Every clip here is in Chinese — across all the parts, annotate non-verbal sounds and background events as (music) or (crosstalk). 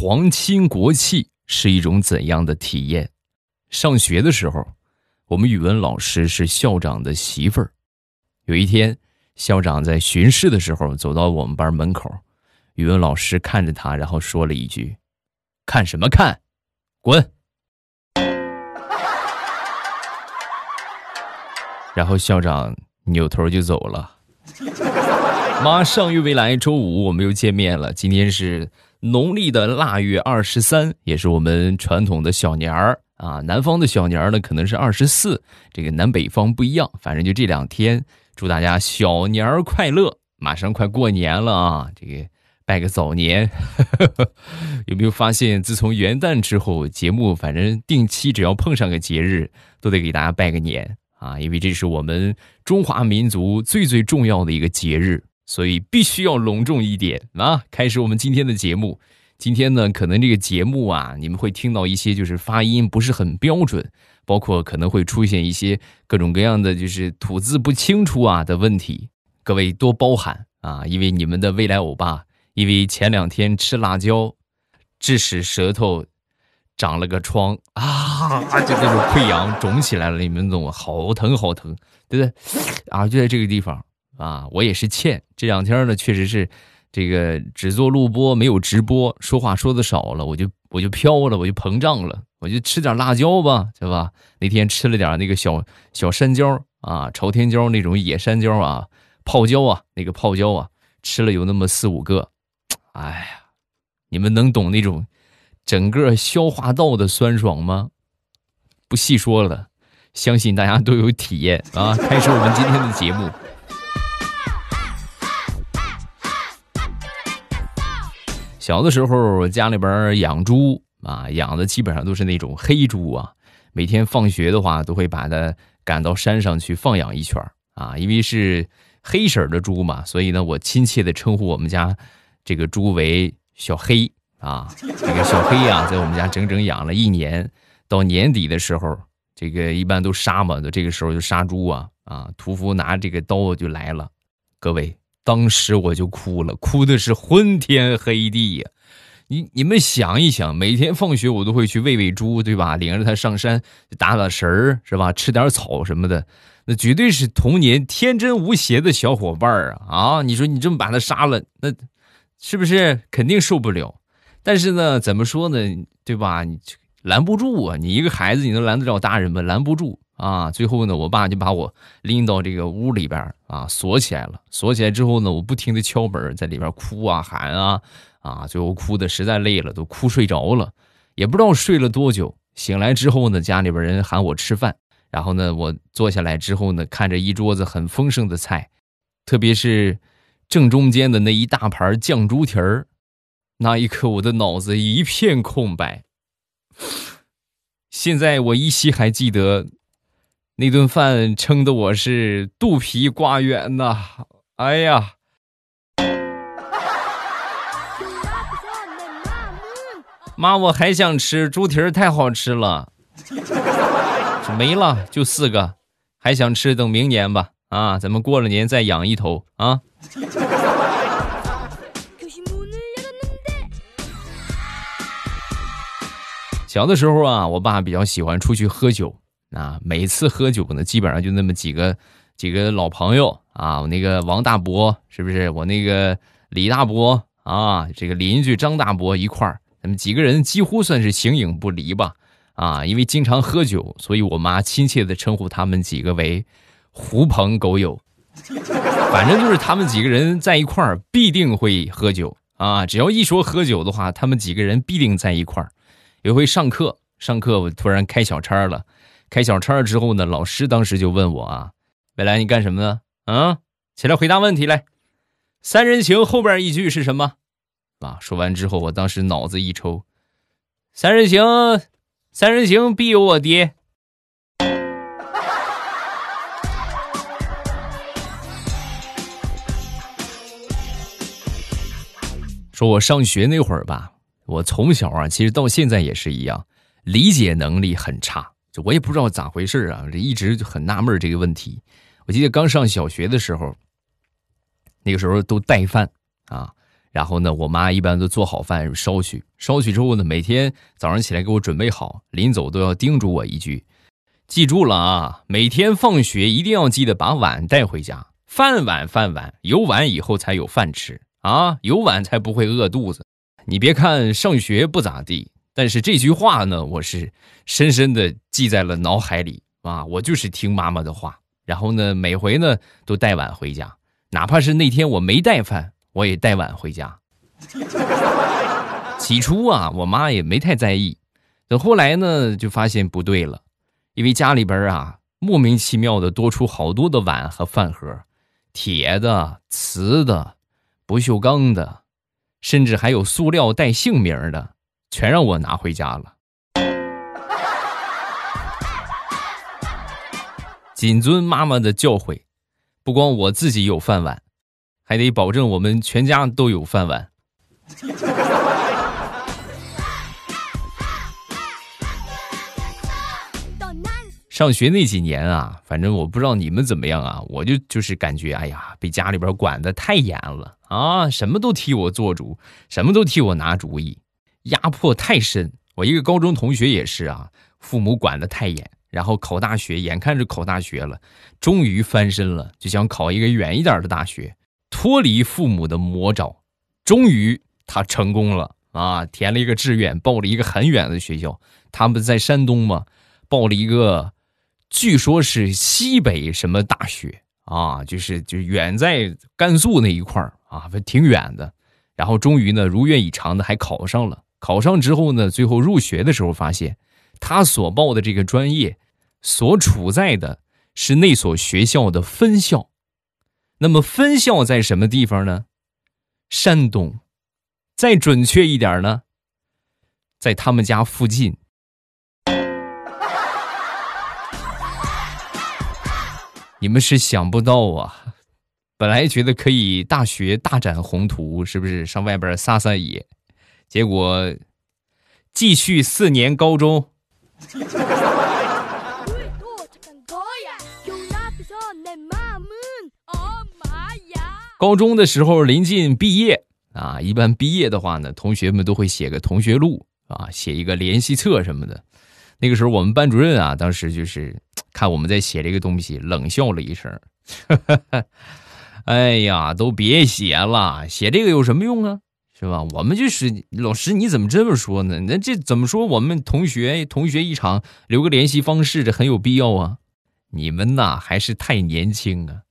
皇亲国戚是一种怎样的体验？上学的时候，我们语文老师是校长的媳妇儿。有一天，校长在巡视的时候走到我们班门口，语文老师看着他，然后说了一句：“看什么看，滚！”然后校长扭头就走了。马上又未来周五，我们又见面了。今天是农历的腊月二十三，也是我们传统的小年儿啊。南方的小年儿呢，可能是二十四，这个南北方不一样。反正就这两天，祝大家小年儿快乐！马上快过年了啊，这个拜个早年。(laughs) 有没有发现，自从元旦之后，节目反正定期只要碰上个节日，都得给大家拜个年啊，因为这是我们中华民族最最重要的一个节日。所以必须要隆重一点啊！开始我们今天的节目。今天呢，可能这个节目啊，你们会听到一些就是发音不是很标准，包括可能会出现一些各种各样的就是吐字不清楚啊的问题，各位多包涵啊！因为你们的未来欧巴，因为前两天吃辣椒，致使舌头长了个疮啊，(laughs) 就那种溃疡肿起来了，你们懂好疼好疼，对不对？啊，就在这个地方。啊，我也是欠这两天呢，确实是，这个只做录播没有直播，说话说的少了，我就我就飘了，我就膨胀了，我就吃点辣椒吧，对吧？那天吃了点那个小小山椒啊，朝天椒那种野山椒啊，泡椒啊，那个泡椒啊，吃了有那么四五个，哎呀，你们能懂那种整个消化道的酸爽吗？不细说了，相信大家都有体验啊！(laughs) 开始我们今天的节目。小的时候，家里边养猪啊，养的基本上都是那种黑猪啊。每天放学的话，都会把它赶到山上去放养一圈啊。因为是黑色的猪嘛，所以呢，我亲切的称呼我们家这个猪为小黑啊。这个小黑啊，在我们家整整养了一年。到年底的时候，这个一般都杀嘛，这个时候就杀猪啊啊。屠夫拿这个刀就来了，各位。当时我就哭了，哭的是昏天黑地呀！你你们想一想，每天放学我都会去喂喂猪，对吧？领着它上山打打食儿，是吧？吃点草什么的，那绝对是童年天真无邪的小伙伴儿啊！啊，你说你这么把它杀了，那是不是肯定受不了？但是呢，怎么说呢？对吧？你拦不住啊！你一个孩子，你能拦得了大人吗？拦不住。啊，最后呢，我爸就把我拎到这个屋里边啊，锁起来了。锁起来之后呢，我不停的敲门，在里边哭啊喊啊啊，最后哭的实在累了，都哭睡着了，也不知道睡了多久。醒来之后呢，家里边人喊我吃饭，然后呢，我坐下来之后呢，看着一桌子很丰盛的菜，特别是正中间的那一大盘酱猪蹄儿，那一刻我的脑子一片空白。现在我依稀还记得。那顿饭撑得我是肚皮瓜圆呐！哎呀，妈，我还想吃猪蹄儿，太好吃了。没了，就四个，还想吃，等明年吧。啊，咱们过了年再养一头啊。小的时候啊，我爸比较喜欢出去喝酒。啊，每次喝酒呢，基本上就那么几个几个老朋友啊，我那个王大伯是不是？我那个李大伯啊，这个邻居张大伯一块儿，他们几个人几乎算是形影不离吧。啊，因为经常喝酒，所以我妈亲切的称呼他们几个为“狐朋狗友”。反正就是他们几个人在一块儿必定会喝酒啊，只要一说喝酒的话，他们几个人必定在一块儿。有回上课，上课我突然开小差了。开小差之后呢，老师当时就问我啊：“未来你干什么呢？啊，起来回答问题来。三人行后边一句是什么？啊，说完之后，我当时脑子一抽，三人行，三人行必有我爹。说我上学那会儿吧，我从小啊，其实到现在也是一样，理解能力很差。我也不知道咋回事啊，这一直就很纳闷这个问题。我记得刚上小学的时候，那个时候都带饭啊，然后呢，我妈一般都做好饭烧去，烧去之后呢，每天早上起来给我准备好，临走都要叮嘱我一句：“记住了啊，每天放学一定要记得把碗带回家，饭碗饭碗，有碗以后才有饭吃啊，有碗才不会饿肚子。”你别看上学不咋地，但是这句话呢，我是深深的记在了脑海里啊。我就是听妈妈的话，然后呢，每回呢都带碗回家，哪怕是那天我没带饭。我也带碗回家。(laughs) 起初啊，我妈也没太在意，等后来呢，就发现不对了，因为家里边啊，莫名其妙的多出好多的碗和饭盒，铁的、瓷的、不锈钢的，甚至还有塑料带姓名的，全让我拿回家了。(laughs) 谨遵妈妈的教诲，不光我自己有饭碗。还得保证我们全家都有饭碗。(laughs) 上学那几年啊，反正我不知道你们怎么样啊，我就就是感觉，哎呀，被家里边管的太严了啊，什么都替我做主，什么都替我拿主意，压迫太深。我一个高中同学也是啊，父母管的太严，然后考大学，眼看着考大学了，终于翻身了，就想考一个远一点的大学。脱离父母的魔爪，终于他成功了啊！填了一个志愿，报了一个很远的学校。他们在山东嘛，报了一个，据说是西北什么大学啊，就是就远在甘肃那一块儿啊，挺远的。然后终于呢，如愿以偿的还考上了。考上之后呢，最后入学的时候发现，他所报的这个专业，所处在的是那所学校的分校。那么分校在什么地方呢？山东，再准确一点呢，在他们家附近。你们是想不到啊，本来觉得可以大学大展宏图，是不是上外边撒撒野？结果继续四年高中。高中的时候临近毕业啊，一般毕业的话呢，同学们都会写个同学录啊，写一个联系册什么的。那个时候我们班主任啊，当时就是看我们在写这个东西，冷笑了一声：“ (laughs) 哎呀，都别写了，写这个有什么用啊？是吧？我们就是老师，你怎么这么说呢？那这怎么说？我们同学同学一场，留个联系方式，这很有必要啊。你们呐，还是太年轻啊。”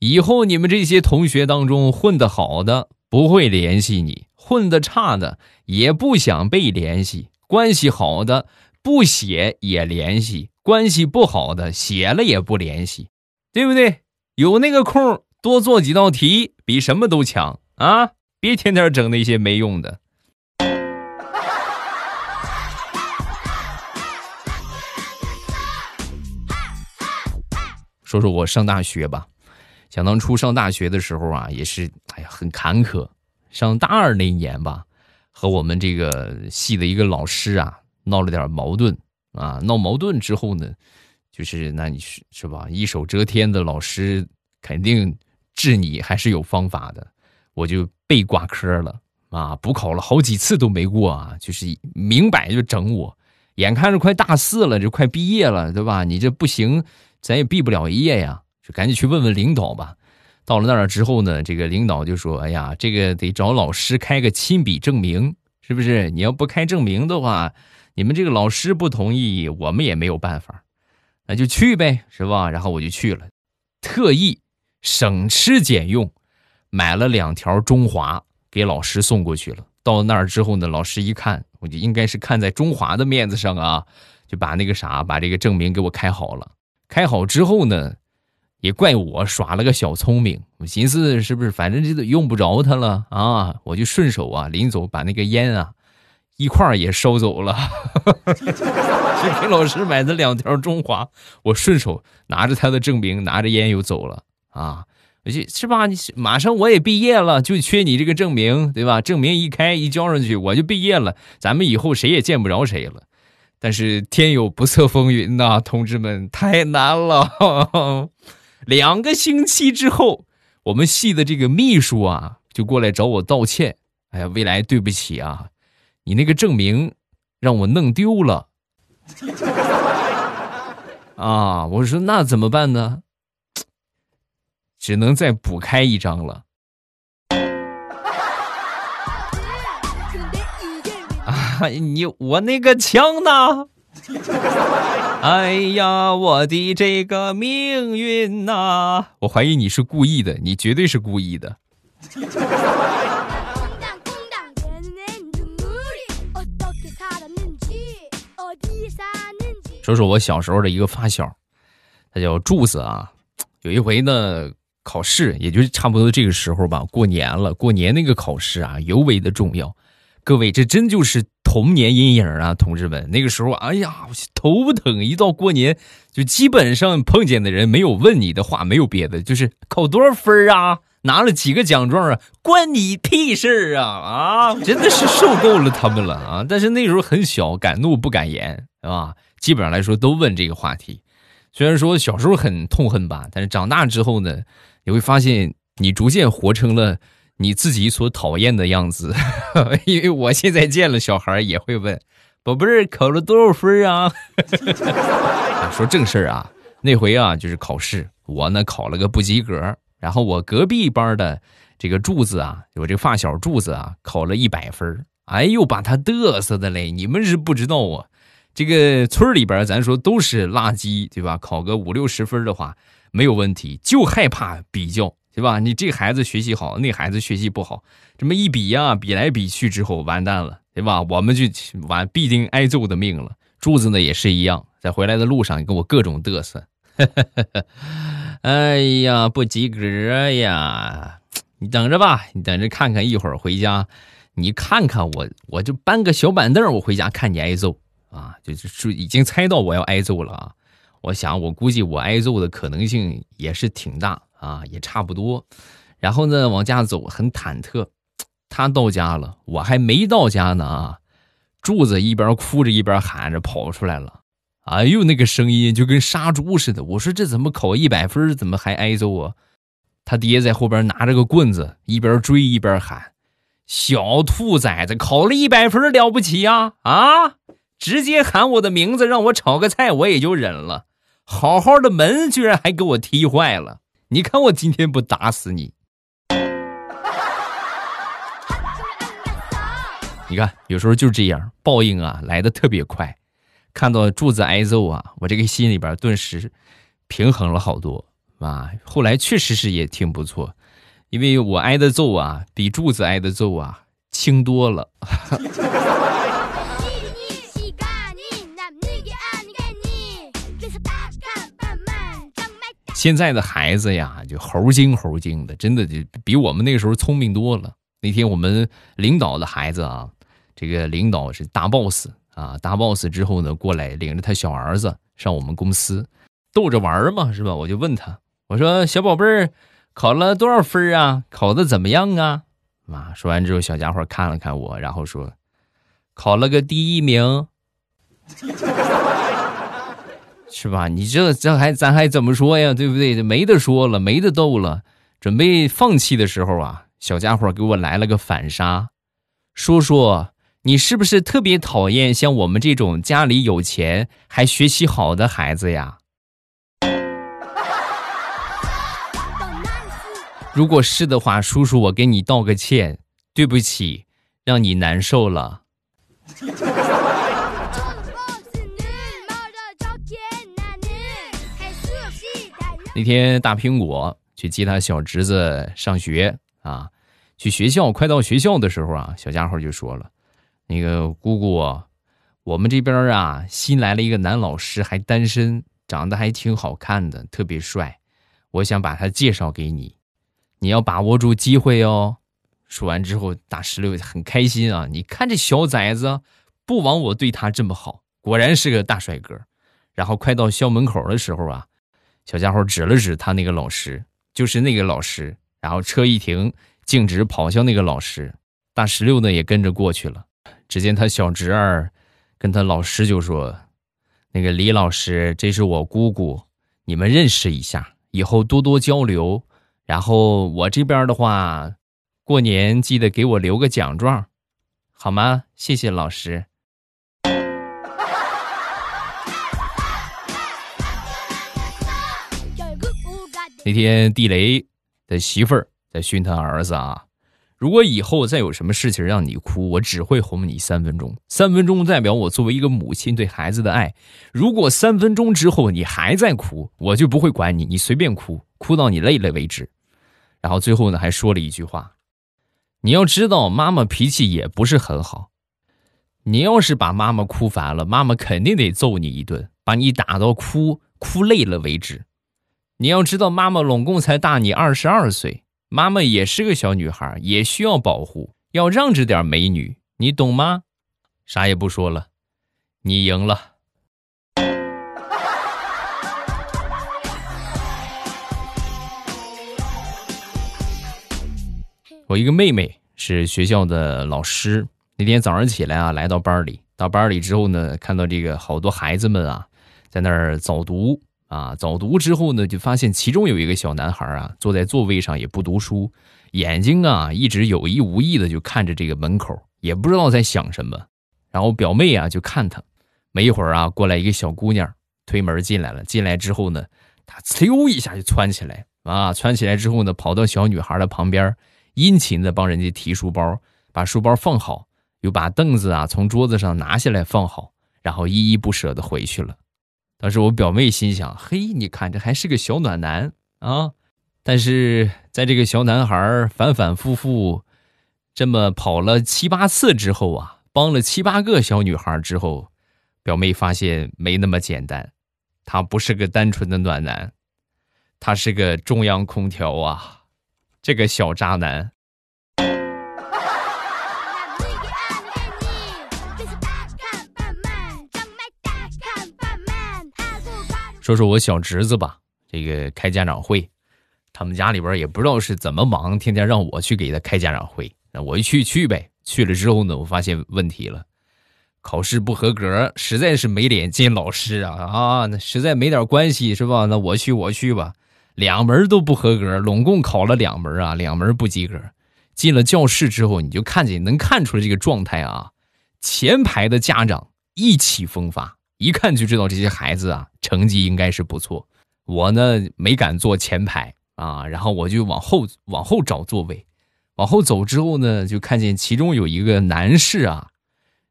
以后你们这些同学当中混得好的不会联系你，混得差的也不想被联系，关系好的不写也联系，关系不好的写了也不联系，对不对？有那个空多做几道题，比什么都强啊！别天天整那些没用的。(laughs) 说说我上大学吧。想当初上大学的时候啊，也是哎呀很坎坷。上大二那一年吧，和我们这个系的一个老师啊闹了点矛盾啊。闹矛盾之后呢，就是那你是是吧？一手遮天的老师肯定治你还是有方法的。我就被挂科了啊，补考了好几次都没过啊，就是明摆就整我。眼看着快大四了，就快毕业了，对吧？你这不行，咱也毕不了业呀。就赶紧去问问领导吧。到了那儿之后呢，这个领导就说：“哎呀，这个得找老师开个亲笔证明，是不是？你要不开证明的话，你们这个老师不同意，我们也没有办法。那就去呗，是吧？”然后我就去了，特意省吃俭用买了两条中华给老师送过去了。到那儿之后呢，老师一看，我就应该是看在中华的面子上啊，就把那个啥，把这个证明给我开好了。开好之后呢。也怪我耍了个小聪明，我寻思是不是反正这都用不着他了啊，我就顺手啊，临走把那个烟啊一块儿也收走了。(laughs) 就给老师买的两条中华，我顺手拿着他的证明，拿着烟又走了啊。就是吧？你马上我也毕业了，就缺你这个证明，对吧？证明一开一交上去，我就毕业了，咱们以后谁也见不着谁了。但是天有不测风云呐，同志们，太难了。(laughs) 两个星期之后，我们系的这个秘书啊，就过来找我道歉哎呀，未来对不起啊，你那个证明让我弄丢了。(laughs) 啊，我说那怎么办呢？只能再补开一张了。啊，你我那个枪呢？哎呀，我的这个命运呐！我怀疑你是故意的，你绝对是故意的。说说我小时候的一个发小，他叫柱子啊。有一回呢，考试也就差不多这个时候吧，过年了，过年那个考试啊，尤为的重要。各位，这真就是童年阴影啊，同志们！那个时候，哎呀，头疼！一到过年，就基本上碰见的人没有问你的话，没有别的，就是考多少分啊，拿了几个奖状啊，关你屁事啊！啊，真的是受够了他们了啊！但是那时候很小，敢怒不敢言，是吧？基本上来说都问这个话题。虽然说小时候很痛恨吧，但是长大之后呢，你会发现你逐渐活成了。你自己所讨厌的样子，(laughs) 因为我现在见了小孩也会问：“宝贝儿考了多少分 (laughs) 啊？”说正事儿啊，那回啊就是考试，我呢考了个不及格，然后我隔壁班的这个柱子啊，我这个发小柱子啊考了一百分，哎呦把他嘚瑟的嘞！你们是不知道啊，这个村里边咱说都是垃圾，对吧？考个五六十分的话没有问题，就害怕比较。对吧？你这孩子学习好，那孩子学习不好，这么一比呀，比来比去之后完蛋了，对吧？我们就完必定挨揍的命了。柱子呢也是一样，在回来的路上跟我各种嘚瑟。(laughs) 哎呀，不及格呀！你等着吧，你等着看看，一会儿回家，你看看我，我就搬个小板凳，我回家看你挨揍啊！就是已经猜到我要挨揍了啊！我想，我估计我挨揍的可能性也是挺大。啊，也差不多，然后呢，往家走，很忐忑。他到家了，我还没到家呢啊！柱子一边哭着一边喊着跑出来了，哎呦，那个声音就跟杀猪似的。我说这怎么考一百分，怎么还挨揍啊？他爹在后边拿着个棍子，一边追一边喊：“小兔崽子，考了一百分了不起呀？啊，直接喊我的名字，让我炒个菜，我也就忍了。好好的门居然还给我踢坏了。”你看我今天不打死你！你看，有时候就这样，报应啊来的特别快。看到柱子挨揍啊，我这个心里边顿时平衡了好多啊。后来确实是也挺不错，因为我挨的揍啊，比柱子挨的揍啊轻多了。(laughs) 现在的孩子呀，就猴精猴精的，真的就比我们那个时候聪明多了。那天我们领导的孩子啊，这个领导是大 boss 啊，大 boss 之后呢，过来领着他小儿子上我们公司逗着玩嘛，是吧？我就问他，我说小宝贝儿考了多少分啊？考的怎么样啊？妈，说完之后，小家伙看了看我，然后说，考了个第一名。(laughs) 是吧？你这这还咱还怎么说呀？对不对？没得说了，没得斗了。准备放弃的时候啊，小家伙给我来了个反杀。说说你是不是特别讨厌像我们这种家里有钱还学习好的孩子呀？如果是的话，叔叔我给你道个歉，对不起，让你难受了。那天大苹果去接他小侄子上学啊，去学校快到学校的时候啊，小家伙就说了：“那个姑姑，我们这边啊新来了一个男老师，还单身，长得还挺好看的，特别帅，我想把他介绍给你，你要把握住机会哦。”说完之后，大石榴很开心啊，你看这小崽子不枉我对他这么好，果然是个大帅哥。然后快到校门口的时候啊。小家伙指了指他那个老师，就是那个老师。然后车一停，径直跑向那个老师。大石榴呢也跟着过去了。只见他小侄儿跟他老师就说：“那个李老师，这是我姑姑，你们认识一下，以后多多交流。然后我这边的话，过年记得给我留个奖状，好吗？谢谢老师。那天地雷的媳妇儿在训他儿子啊，如果以后再有什么事情让你哭，我只会哄你三分钟。三分钟代表我作为一个母亲对孩子的爱。如果三分钟之后你还在哭，我就不会管你，你随便哭，哭到你累了为止。然后最后呢，还说了一句话：你要知道，妈妈脾气也不是很好。你要是把妈妈哭烦了，妈妈肯定得揍你一顿，把你打到哭哭累了为止。你要知道，妈妈拢共才大你二十二岁，妈妈也是个小女孩，也需要保护，要让着点美女，你懂吗？啥也不说了，你赢了。我一个妹妹是学校的老师，那天早上起来啊，来到班里，到班里之后呢，看到这个好多孩子们啊，在那儿早读。啊，早读之后呢，就发现其中有一个小男孩啊，坐在座位上也不读书，眼睛啊一直有意无意的就看着这个门口，也不知道在想什么。然后表妹啊就看他，没一会儿啊，过来一个小姑娘推门进来了。进来之后呢，他呲一下就窜起来啊，窜起来之后呢，跑到小女孩的旁边，殷勤的帮人家提书包，把书包放好，又把凳子啊从桌子上拿下来放好，然后依依不舍的回去了。当时我表妹心想：“嘿，你看这还是个小暖男啊！”但是在这个小男孩反反复复这么跑了七八次之后啊，帮了七八个小女孩之后，表妹发现没那么简单，他不是个单纯的暖男，他是个中央空调啊！这个小渣男。说说我小侄子吧，这个开家长会，他们家里边也不知道是怎么忙，天天让我去给他开家长会。那我一去去呗，去了之后呢，我发现问题了，考试不合格，实在是没脸见老师啊啊！那实在没点关系是吧？那我去我去吧，两门都不合格，拢共考了两门啊，两门不及格。进了教室之后，你就看见能看出来这个状态啊，前排的家长意气风发。一看就知道这些孩子啊，成绩应该是不错。我呢没敢坐前排啊，然后我就往后往后找座位。往后走之后呢，就看见其中有一个男士啊，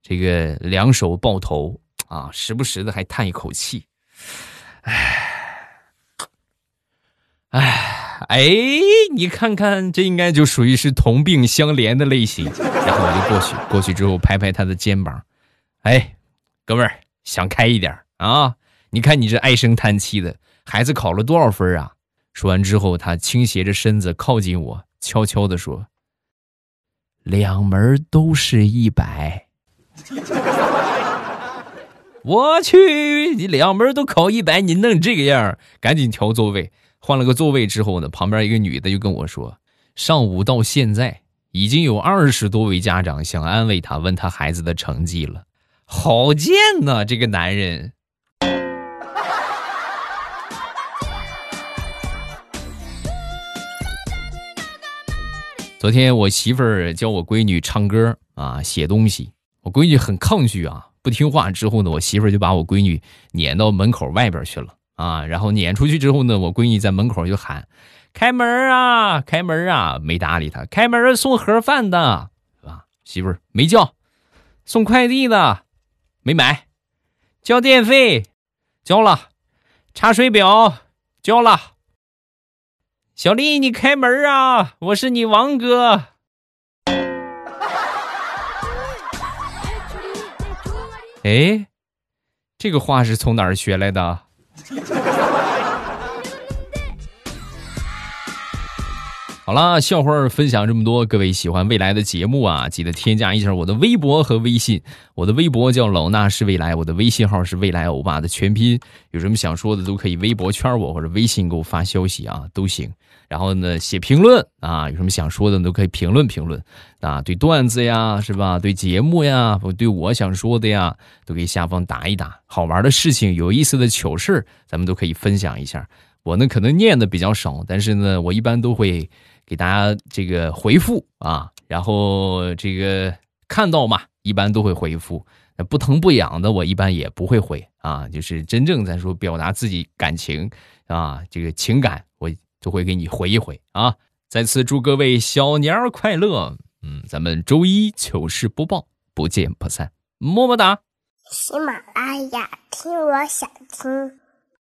这个两手抱头啊，时不时的还叹一口气，唉，唉，哎，你看看，这应该就属于是同病相怜的类型。然后我就过去，过去之后拍拍他的肩膀，哎，哥们儿。想开一点啊！你看你这唉声叹气的，孩子考了多少分啊？说完之后，他倾斜着身子靠近我，悄悄地说：“两门都是一百。(laughs) ”我去，你两门都考一百，你弄这个样，赶紧调座位。换了个座位之后呢，旁边一个女的就跟我说：“上午到现在，已经有二十多位家长想安慰他，问他孩子的成绩了。”好贱呐，这个男人！昨天我媳妇儿教我闺女唱歌啊，写东西，我闺女很抗拒啊，不听话。之后呢，我媳妇儿就把我闺女撵到门口外边去了啊。然后撵出去之后呢，我闺女在门口就喊：“开门啊，开门啊！”没搭理她。开门送盒饭的，是吧？媳妇儿没叫，送快递的。没买，交电费，交了，查水表，交了。小丽，你开门啊！我是你王哥。哎，这个话是从哪儿学来的？好了，笑话分享这么多，各位喜欢未来的节目啊，记得添加一下我的微博和微信。我的微博叫老衲是未来，我的微信号是未来欧巴的全拼。有什么想说的，都可以微博圈我或者微信给我发消息啊，都行。然后呢，写评论啊，有什么想说的都可以评论评论啊。对段子呀，是吧？对节目呀，对我想说的呀，都可以下方打一打。好玩的事情、有意思的糗事咱们都可以分享一下。我呢可能念的比较少，但是呢，我一般都会给大家这个回复啊，然后这个看到嘛，一般都会回复。那不疼不痒的，我一般也不会回啊，就是真正在说表达自己感情啊，这个情感，我都会给你回一回啊。再次祝各位小年儿快乐，嗯，咱们周一糗事播报不见不散，么么哒。喜马拉雅，听我想听。